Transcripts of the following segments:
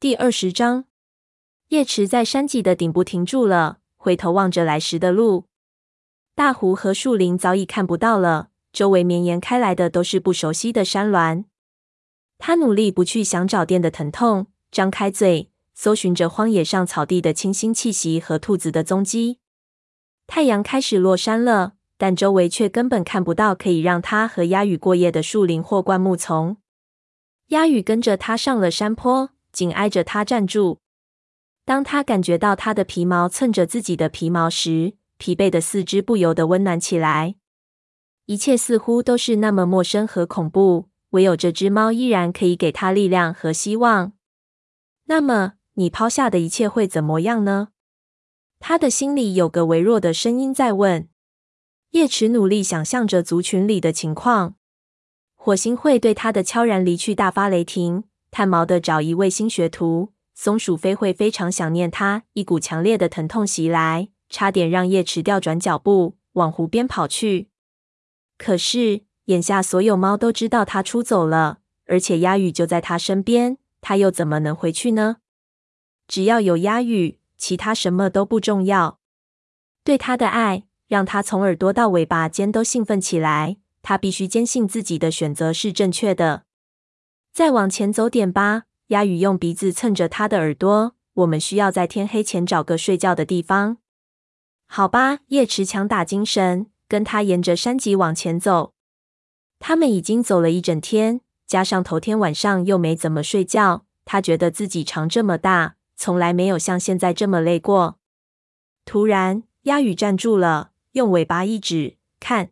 第二十章，叶池在山脊的顶部停住了，回头望着来时的路。大湖和树林早已看不到了，周围绵延开来的都是不熟悉的山峦。他努力不去想找电的疼痛，张开嘴，搜寻着荒野上草地的清新气息和兔子的踪迹。太阳开始落山了，但周围却根本看不到可以让他和鸦羽过夜的树林或灌木丛。鸦羽跟着他上了山坡，紧挨着他站住。当他感觉到他的皮毛蹭着自己的皮毛时，疲惫的四肢不由得温暖起来。一切似乎都是那么陌生和恐怖。唯有这只猫依然可以给他力量和希望。那么，你抛下的一切会怎么样呢？他的心里有个微弱的声音在问。叶池努力想象着族群里的情况。火星会对他的悄然离去大发雷霆。炭毛的找一位新学徒。松鼠飞会非常想念他。一股强烈的疼痛袭来，差点让叶池调转脚步往湖边跑去。可是。眼下，所有猫都知道他出走了，而且鸦羽就在他身边，他又怎么能回去呢？只要有鸦羽，其他什么都不重要。对他的爱，让他从耳朵到尾巴尖都兴奋起来。他必须坚信自己的选择是正确的。再往前走点吧，鸭羽用鼻子蹭着他的耳朵。我们需要在天黑前找个睡觉的地方。好吧，叶池强打精神，跟他沿着山脊往前走。他们已经走了一整天，加上头天晚上又没怎么睡觉，他觉得自己长这么大，从来没有像现在这么累过。突然，鸭羽站住了，用尾巴一指，看。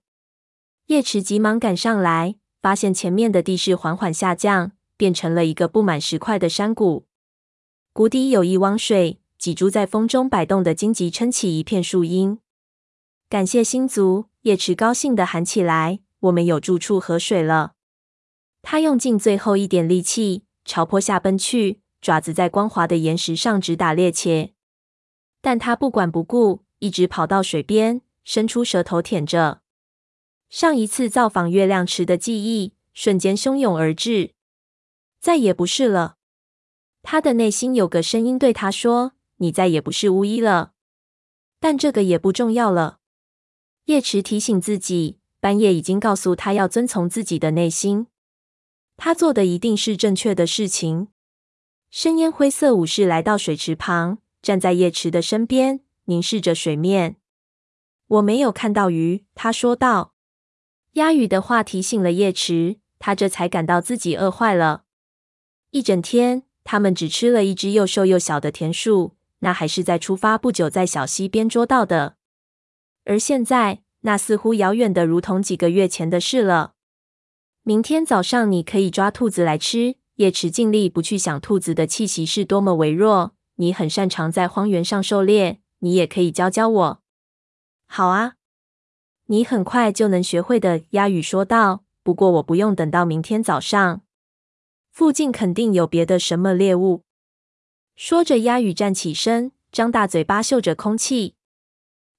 叶池急忙赶上来，发现前面的地势缓缓下降，变成了一个布满石块的山谷。谷底有一汪水，几株在风中摆动的荆棘撑起一片树荫。感谢星族，叶池高兴地喊起来。我们有住处和水了。他用尽最后一点力气朝坡下奔去，爪子在光滑的岩石上直打趔趄。但他不管不顾，一直跑到水边，伸出舌头舔着。上一次造访月亮池的记忆瞬间汹涌而至，再也不是了。他的内心有个声音对他说：“你再也不是巫医了。”但这个也不重要了。叶池提醒自己。半夜已经告诉他要遵从自己的内心，他做的一定是正确的事情。深烟灰色武士来到水池旁，站在叶池的身边，凝视着水面。我没有看到鱼，他说道。鸦羽的话提醒了叶池，他这才感到自己饿坏了。一整天，他们只吃了一只又瘦又小的田鼠，那还是在出发不久在小溪边捉到的。而现在。那似乎遥远的，如同几个月前的事了。明天早上你可以抓兔子来吃。叶池尽力不去想兔子的气息是多么微弱。你很擅长在荒原上狩猎，你也可以教教我。好啊，你很快就能学会的。鸭羽说道。不过我不用等到明天早上，附近肯定有别的什么猎物。说着，鸭羽站起身，张大嘴巴嗅着空气。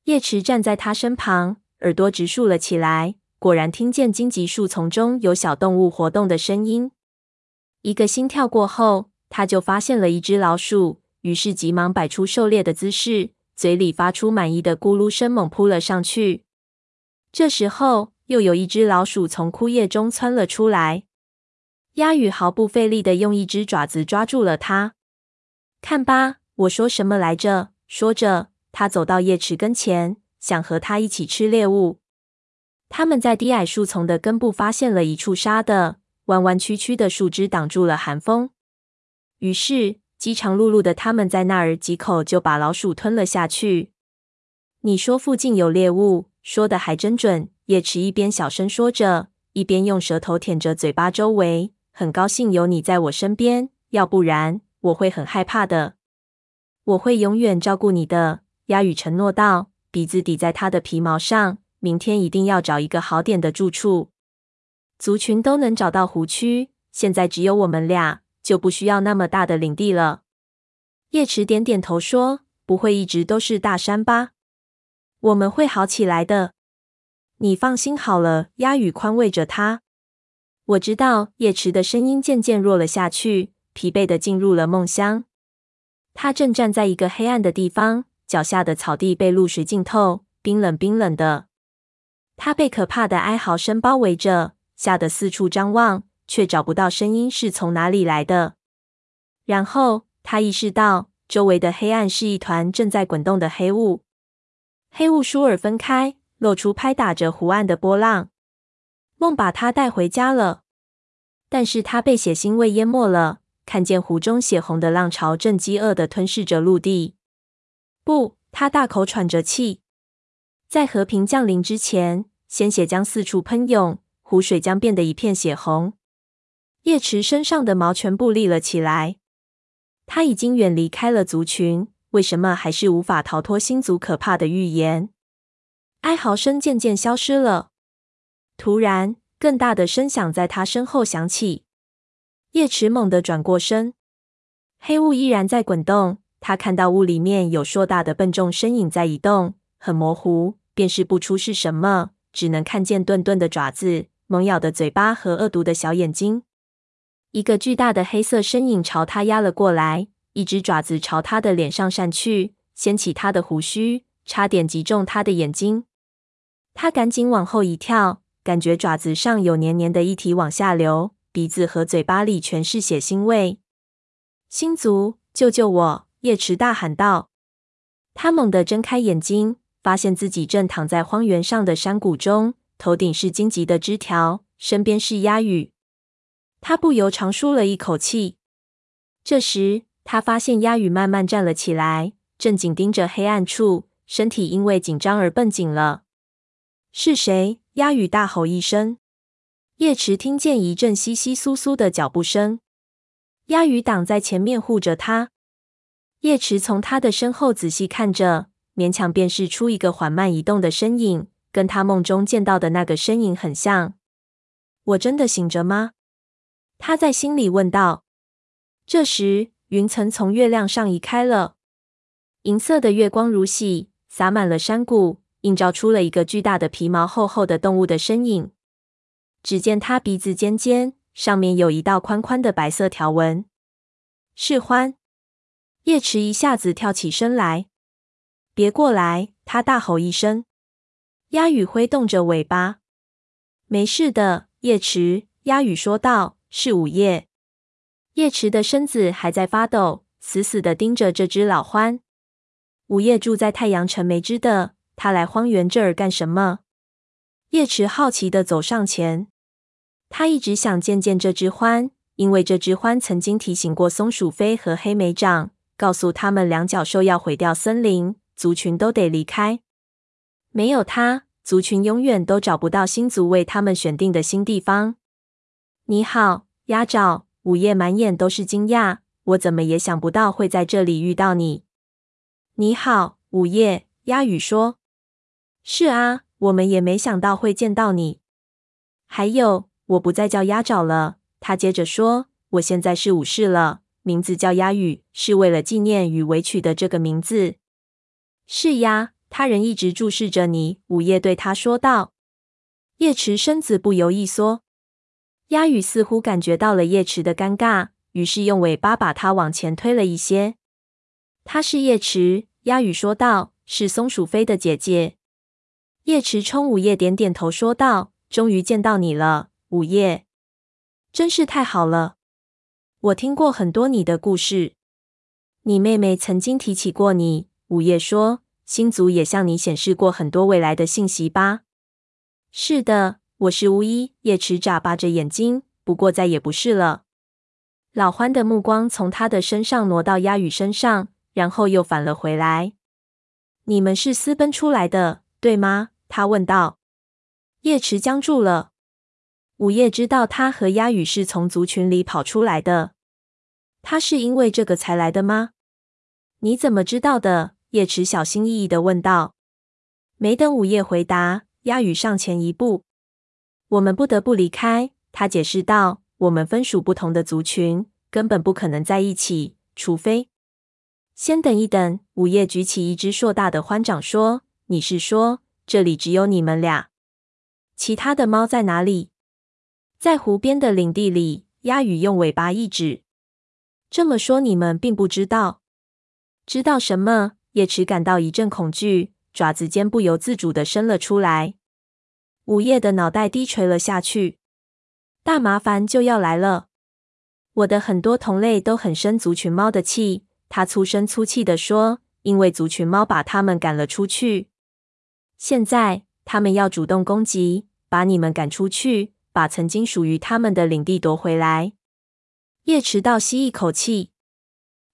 叶池站在他身旁。耳朵直竖了起来，果然听见荆棘树丛中有小动物活动的声音。一个心跳过后，他就发现了一只老鼠，于是急忙摆出狩猎的姿势，嘴里发出满意的咕噜声，猛扑了上去。这时候，又有一只老鼠从枯叶中窜了出来。鸭羽毫不费力的用一只爪子抓住了它。看吧，我说什么来着？说着，他走到叶池跟前。想和他一起吃猎物。他们在低矮树丛的根部发现了一处沙的弯弯曲曲的树枝，挡住了寒风。于是饥肠辘辘的他们在那儿几口就把老鼠吞了下去。你说附近有猎物，说的还真准。叶池一边小声说着，一边用舌头舔着嘴巴周围。很高兴有你在我身边，要不然我会很害怕的。我会永远照顾你的，鸦羽承诺道。鼻子抵在他的皮毛上，明天一定要找一个好点的住处。族群都能找到湖区，现在只有我们俩，就不需要那么大的领地了。叶池点点头说：“不会一直都是大山吧？我们会好起来的，你放心好了。”鸦羽宽慰着他。我知道。叶池的声音渐渐弱了下去，疲惫的进入了梦乡。他正站在一个黑暗的地方，脚下的草地被露水浸透，冰冷冰冷的。他被可怕的哀嚎声包围着，吓得四处张望，却找不到声音是从哪里来的。然后他意识到，周围的黑暗是一团正在滚动的黑雾。黑雾舒尔分开，露出拍打着湖岸的波浪。梦把他带回家了，但是他被血腥味淹没了。看见湖中血红的浪潮正饥饿地吞噬着陆地。不，他大口喘着气。在和平降临之前，鲜血将四处喷涌，湖水将变得一片血红。叶池身上的毛全部立了起来。他已经远离开了族群，为什么还是无法逃脱星族可怕的预言？哀嚎声渐渐消失了。突然，更大的声响在他身后响起。叶池猛地转过身，黑雾依然在滚动。他看到雾里面有硕大的笨重身影在移动，很模糊，辨识不出是什么，只能看见钝钝的爪子、猛咬的嘴巴和恶毒的小眼睛。一个巨大的黑色身影朝他压了过来，一只爪子朝他的脸上扇去，掀起他的胡须，差点击中他的眼睛。他赶紧往后一跳，感觉爪子上有黏黏的液体往下流。鼻子和嘴巴里全是血腥味。星族，救救我！叶池大喊道。他猛地睁开眼睛，发现自己正躺在荒原上的山谷中，头顶是荆棘的枝条，身边是鸦羽。他不由长舒了一口气。这时，他发现鸦羽慢慢站了起来，正紧盯着黑暗处，身体因为紧张而绷紧了。是谁？鸦羽大吼一声。叶池听见一阵窸窸窣窣的脚步声，鸦羽挡在前面护着他。叶池从他的身后仔细看着，勉强辨识出一个缓慢移动的身影，跟他梦中见到的那个身影很像。我真的醒着吗？他在心里问道。这时，云层从月亮上移开了，银色的月光如洗，洒满了山谷，映照出了一个巨大的皮毛厚厚的动物的身影。只见他鼻子尖尖，上面有一道宽宽的白色条纹。是獾。叶池一下子跳起身来，别过来！他大吼一声。鸦羽挥动着尾巴。没事的，叶池。鸦羽说道：“是午夜。”叶池的身子还在发抖，死死地盯着这只老獾。午夜住在太阳城没知的，他来荒原这儿干什么？叶池好奇地走上前，他一直想见见这只獾，因为这只獾曾经提醒过松鼠飞和黑莓长，告诉他们两脚兽要毁掉森林，族群都得离开。没有他，族群永远都找不到星族为他们选定的新地方。你好，鸭爪。午夜满眼都是惊讶，我怎么也想不到会在这里遇到你。你好，午夜。鸦羽说：“是啊。”我们也没想到会见到你。还有，我不再叫鸭爪了。他接着说：“我现在是武士了，名字叫鸦羽，是为了纪念与委曲的这个名字。”是呀，他人一直注视着你。午夜对他说道。叶池身子不由一缩。鸭羽似乎感觉到了叶池的尴尬，于是用尾巴把它往前推了一些。她是叶池，鸭羽说道，是松鼠飞的姐姐。叶池冲午夜点点头，说道：“终于见到你了，午夜，真是太好了。我听过很多你的故事，你妹妹曾经提起过你。”午夜说：“星族也向你显示过很多未来的信息吧？”“是的，我是巫医。”叶池眨巴着眼睛，不过再也不是了。老欢的目光从他的身上挪到鸭羽身上，然后又返了回来。“你们是私奔出来的，对吗？”他问道：“叶池僵住了。午夜知道他和鸭羽是从族群里跑出来的。他是因为这个才来的吗？你怎么知道的？”叶池小心翼翼的问道。没等午夜回答，鸭羽上前一步：“我们不得不离开。”他解释道：“我们分属不同的族群，根本不可能在一起，除非……先等一等。”午夜举起一只硕大的欢掌说：“你是说？”这里只有你们俩，其他的猫在哪里？在湖边的领地里。鸦羽用尾巴一指。这么说，你们并不知道？知道什么？叶池感到一阵恐惧，爪子尖不由自主的伸了出来。午夜的脑袋低垂了下去，大麻烦就要来了。我的很多同类都很生族群猫的气，他粗声粗气地说，因为族群猫把他们赶了出去。现在他们要主动攻击，把你们赶出去，把曾经属于他们的领地夺回来。叶池倒吸一口气，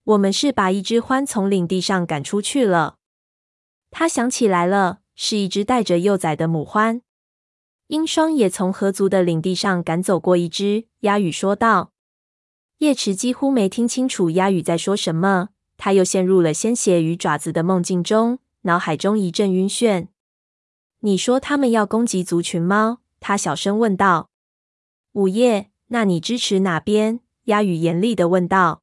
我们是把一只獾从领地上赶出去了。他想起来了，是一只带着幼崽的母獾。鹰双也从河族的领地上赶走过一只。鸦羽说道。叶池几乎没听清楚鸭羽在说什么，他又陷入了鲜血与爪子的梦境中，脑海中一阵晕眩。你说他们要攻击族群猫？他小声问道。午夜，那你支持哪边？鸦羽严厉的问道。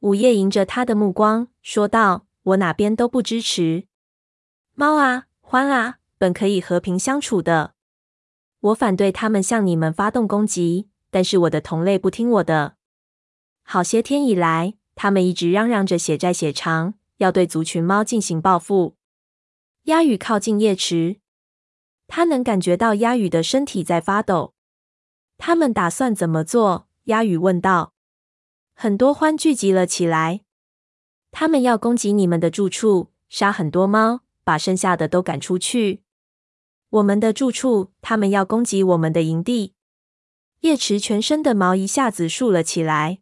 午夜迎着他的目光说道：“我哪边都不支持。猫啊，獾啊，本可以和平相处的。”我反对他们向你们发动攻击，但是我的同类不听我的。好些天以来，他们一直嚷嚷着血债血偿，要对族群猫进行报复。鸦羽靠近叶池，他能感觉到鸦羽的身体在发抖。他们打算怎么做？鸦羽问道。很多獾聚集了起来，他们要攻击你们的住处，杀很多猫，把剩下的都赶出去。我们的住处，他们要攻击我们的营地。叶池全身的毛一下子竖了起来。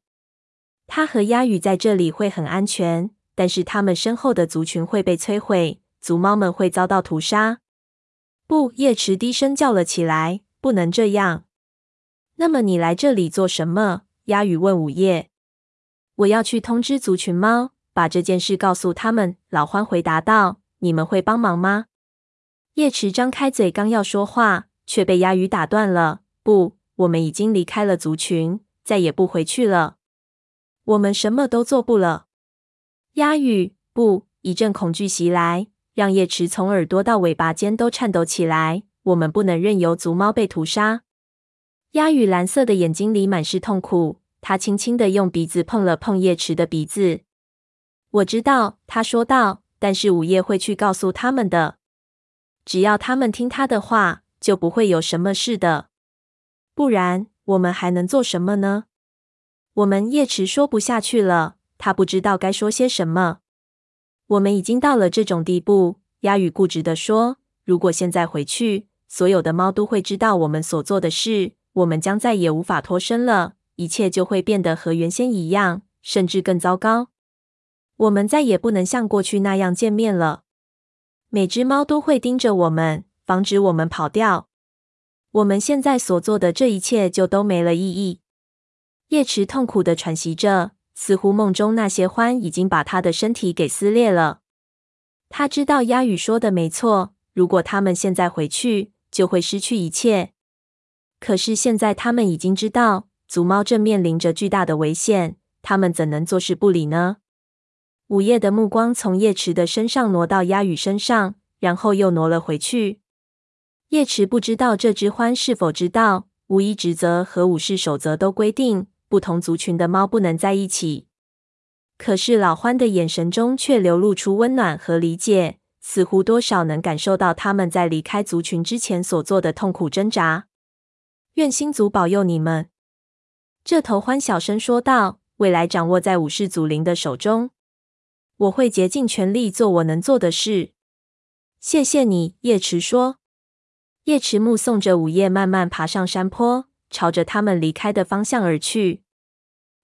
他和鸭羽在这里会很安全，但是他们身后的族群会被摧毁，族猫们会遭到屠杀。不，叶池低声叫了起来：“不能这样！”那么你来这里做什么？鸭羽问午夜。我要去通知族群猫，把这件事告诉他们。老獾回答道：“你们会帮忙吗？”叶池张开嘴，刚要说话，却被鸦羽打断了。不，我们已经离开了族群，再也不回去了。我们什么都做不了。鸦羽，不！一阵恐惧袭来，让叶池从耳朵到尾巴尖都颤抖起来。我们不能任由族猫被屠杀。鸦羽蓝色的眼睛里满是痛苦，他轻轻地用鼻子碰了碰叶池的鼻子。我知道，他说道，但是午夜会去告诉他们的。只要他们听他的话，就不会有什么事的。不然，我们还能做什么呢？我们叶池说不下去了，他不知道该说些什么。我们已经到了这种地步，鸦羽固执地说：“如果现在回去，所有的猫都会知道我们所做的事，我们将再也无法脱身了，一切就会变得和原先一样，甚至更糟糕。我们再也不能像过去那样见面了。”每只猫都会盯着我们，防止我们跑掉。我们现在所做的这一切就都没了意义。叶池痛苦的喘息着，似乎梦中那些欢已经把他的身体给撕裂了。他知道鸦羽说的没错，如果他们现在回去，就会失去一切。可是现在他们已经知道，族猫正面临着巨大的危险，他们怎能坐视不理呢？午夜的目光从叶池的身上挪到鸦羽身上，然后又挪了回去。叶池不知道这只獾是否知道，巫医职责和武士守则都规定，不同族群的猫不能在一起。可是老獾的眼神中却流露出温暖和理解，似乎多少能感受到他们在离开族群之前所做的痛苦挣扎。愿星族保佑你们，这头獾小声说道。未来掌握在武士祖灵的手中。我会竭尽全力做我能做的事。谢谢你，叶池说。叶池目送着午夜慢慢爬上山坡，朝着他们离开的方向而去。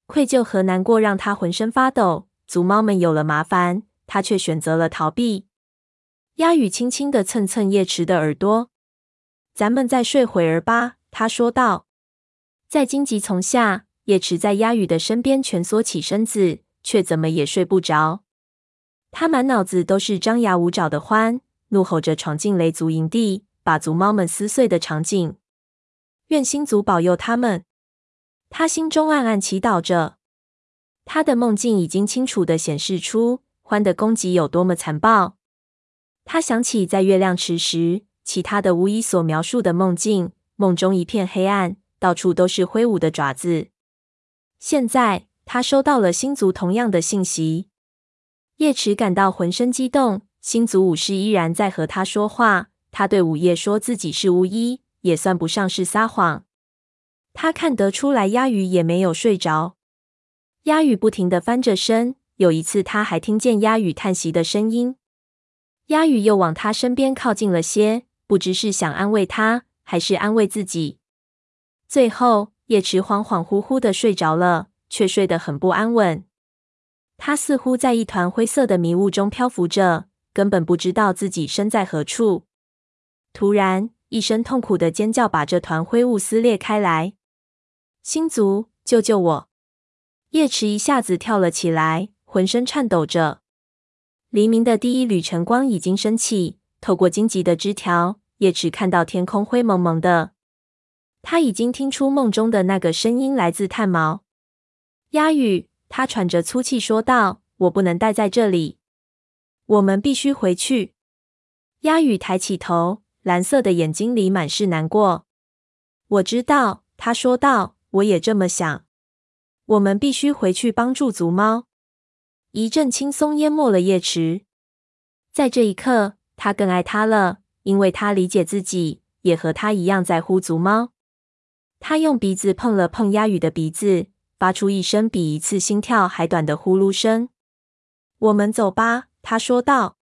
愧疚和难过让他浑身发抖。族猫们有了麻烦，他却选择了逃避。鸦羽轻轻地蹭蹭叶池的耳朵：“咱们再睡会儿吧。”他说道。在荆棘丛下，叶池在鸦羽的身边蜷缩起身子，却怎么也睡不着。他满脑子都是张牙舞爪的獾，怒吼着闯进雷族营地，把族猫们撕碎的场景。愿星族保佑他们。他心中暗暗祈祷着。他的梦境已经清楚地显示出獾的攻击有多么残暴。他想起在月亮池时，其他的巫医所描述的梦境，梦中一片黑暗，到处都是挥舞的爪子。现在。他收到了星族同样的信息。叶池感到浑身激动，星族武士依然在和他说话。他对午夜说自己是巫医，也算不上是撒谎。他看得出来，鸦羽也没有睡着。鸦羽不停地翻着身，有一次他还听见鸦羽叹息的声音。鸦羽又往他身边靠近了些，不知是想安慰他，还是安慰自己。最后，叶池恍恍惚惚地睡着了，却睡得很不安稳。他似乎在一团灰色的迷雾中漂浮着，根本不知道自己身在何处。突然，一声痛苦的尖叫把这团灰雾撕裂开来。星族，救救我！叶池一下子跳了起来，浑身颤抖着。黎明的第一缕晨光已经升起，透过荆棘的枝条，叶池看到天空灰蒙蒙的。他已经听出梦中的那个声音来自炭毛。鸦羽，他喘着粗气说道：“我不能待在这里，我们必须回去。”鸦羽抬起头。蓝色的眼睛里满是难过。我知道，他说道。我也这么想。我们必须回去帮助族猫。一阵轻松淹没了叶池。在这一刻，他更爱他了，因为他理解自己，也和他一样在乎族猫。他用鼻子碰了碰鸦羽的鼻子，发出一声比一次心跳还短的呼噜声。我们走吧，他说道。